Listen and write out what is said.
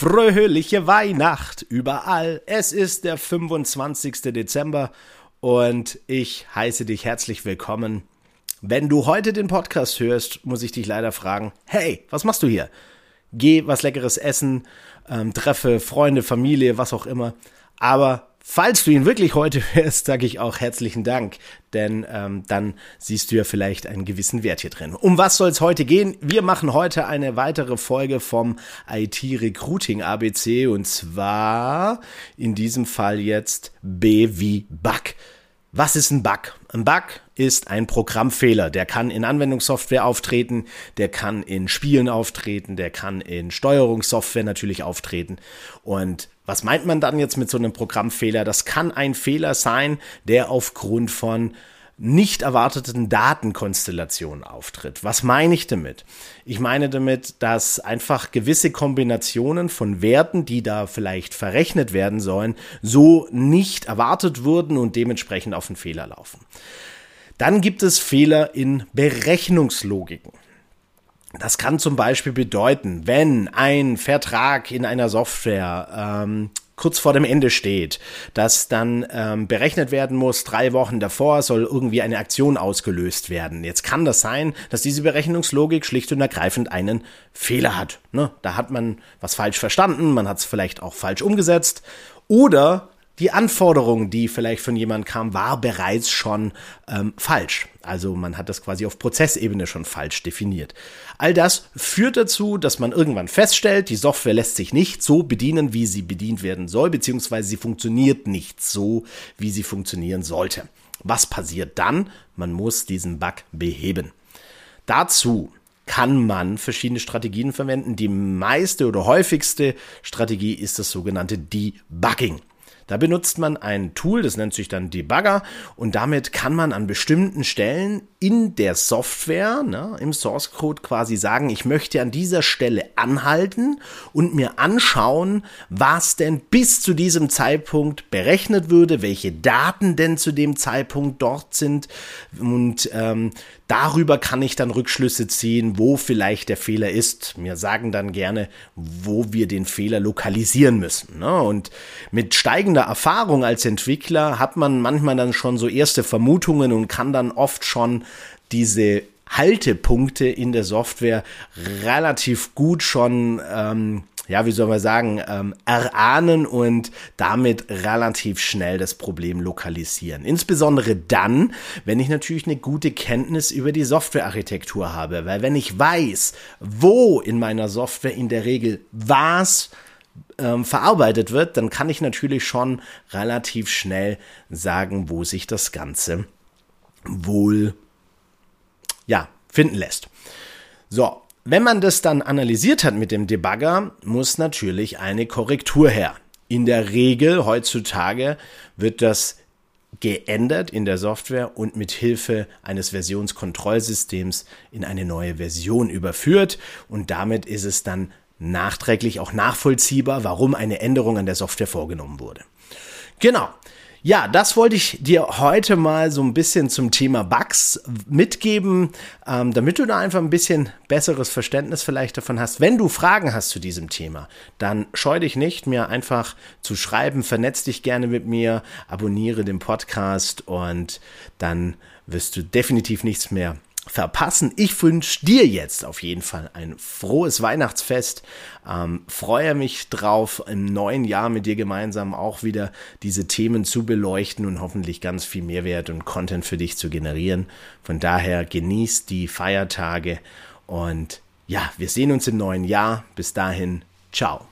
Fröhliche Weihnacht überall. Es ist der 25. Dezember und ich heiße dich herzlich willkommen. Wenn du heute den Podcast hörst, muss ich dich leider fragen, hey, was machst du hier? Geh was leckeres essen, ähm, treffe Freunde, Familie, was auch immer. Aber Falls du ihn wirklich heute hörst, sage ich auch herzlichen Dank, denn ähm, dann siehst du ja vielleicht einen gewissen Wert hier drin. Um was soll es heute gehen? Wir machen heute eine weitere Folge vom IT Recruiting ABC und zwar in diesem Fall jetzt B wie Bug. Was ist ein Bug? Ein Bug ist ein Programmfehler. Der kann in Anwendungssoftware auftreten, der kann in Spielen auftreten, der kann in Steuerungssoftware natürlich auftreten. Und was meint man dann jetzt mit so einem Programmfehler? Das kann ein Fehler sein, der aufgrund von nicht erwarteten Datenkonstellationen auftritt. Was meine ich damit? Ich meine damit, dass einfach gewisse Kombinationen von Werten, die da vielleicht verrechnet werden sollen, so nicht erwartet wurden und dementsprechend auf einen Fehler laufen. Dann gibt es Fehler in Berechnungslogiken. Das kann zum Beispiel bedeuten, wenn ein Vertrag in einer Software ähm, kurz vor dem Ende steht, dass dann ähm, berechnet werden muss, drei Wochen davor soll irgendwie eine Aktion ausgelöst werden. Jetzt kann das sein, dass diese Berechnungslogik schlicht und ergreifend einen Fehler hat. Ne? Da hat man was falsch verstanden, man hat es vielleicht auch falsch umgesetzt oder die Anforderung, die vielleicht von jemand kam, war bereits schon ähm, falsch. Also man hat das quasi auf Prozessebene schon falsch definiert. All das führt dazu, dass man irgendwann feststellt, die Software lässt sich nicht so bedienen, wie sie bedient werden soll, beziehungsweise sie funktioniert nicht so, wie sie funktionieren sollte. Was passiert dann? Man muss diesen Bug beheben. Dazu kann man verschiedene Strategien verwenden. Die meiste oder häufigste Strategie ist das sogenannte Debugging. Da benutzt man ein Tool, das nennt sich dann Debugger. Und damit kann man an bestimmten Stellen in der Software, ne, im Source Code quasi sagen, ich möchte an dieser Stelle anhalten und mir anschauen, was denn bis zu diesem Zeitpunkt berechnet würde, welche Daten denn zu dem Zeitpunkt dort sind. Und ähm, darüber kann ich dann Rückschlüsse ziehen, wo vielleicht der Fehler ist. Mir sagen dann gerne, wo wir den Fehler lokalisieren müssen. Ne? Und mit steigender Erfahrung als Entwickler hat man manchmal dann schon so erste Vermutungen und kann dann oft schon diese Haltepunkte in der Software relativ gut schon ähm, ja, wie soll man sagen, ähm, erahnen und damit relativ schnell das Problem lokalisieren. Insbesondere dann, wenn ich natürlich eine gute Kenntnis über die Softwarearchitektur habe, weil wenn ich weiß, wo in meiner Software in der Regel was ähm, verarbeitet wird, dann kann ich natürlich schon relativ schnell sagen, wo sich das Ganze wohl ja, finden lässt. So, wenn man das dann analysiert hat mit dem Debugger, muss natürlich eine Korrektur her. In der Regel heutzutage wird das geändert in der Software und mit Hilfe eines Versionskontrollsystems in eine neue Version überführt und damit ist es dann nachträglich auch nachvollziehbar, warum eine Änderung an der Software vorgenommen wurde. Genau. Ja, das wollte ich dir heute mal so ein bisschen zum Thema Bugs mitgeben, ähm, damit du da einfach ein bisschen besseres Verständnis vielleicht davon hast. Wenn du Fragen hast zu diesem Thema, dann scheu dich nicht, mir einfach zu schreiben, vernetz dich gerne mit mir, abonniere den Podcast und dann wirst du definitiv nichts mehr verpassen. Ich wünsche dir jetzt auf jeden Fall ein frohes Weihnachtsfest. Ähm, freue mich drauf, im neuen Jahr mit dir gemeinsam auch wieder diese Themen zu beleuchten und hoffentlich ganz viel Mehrwert und Content für dich zu generieren. Von daher genießt die Feiertage und ja, wir sehen uns im neuen Jahr. Bis dahin, ciao.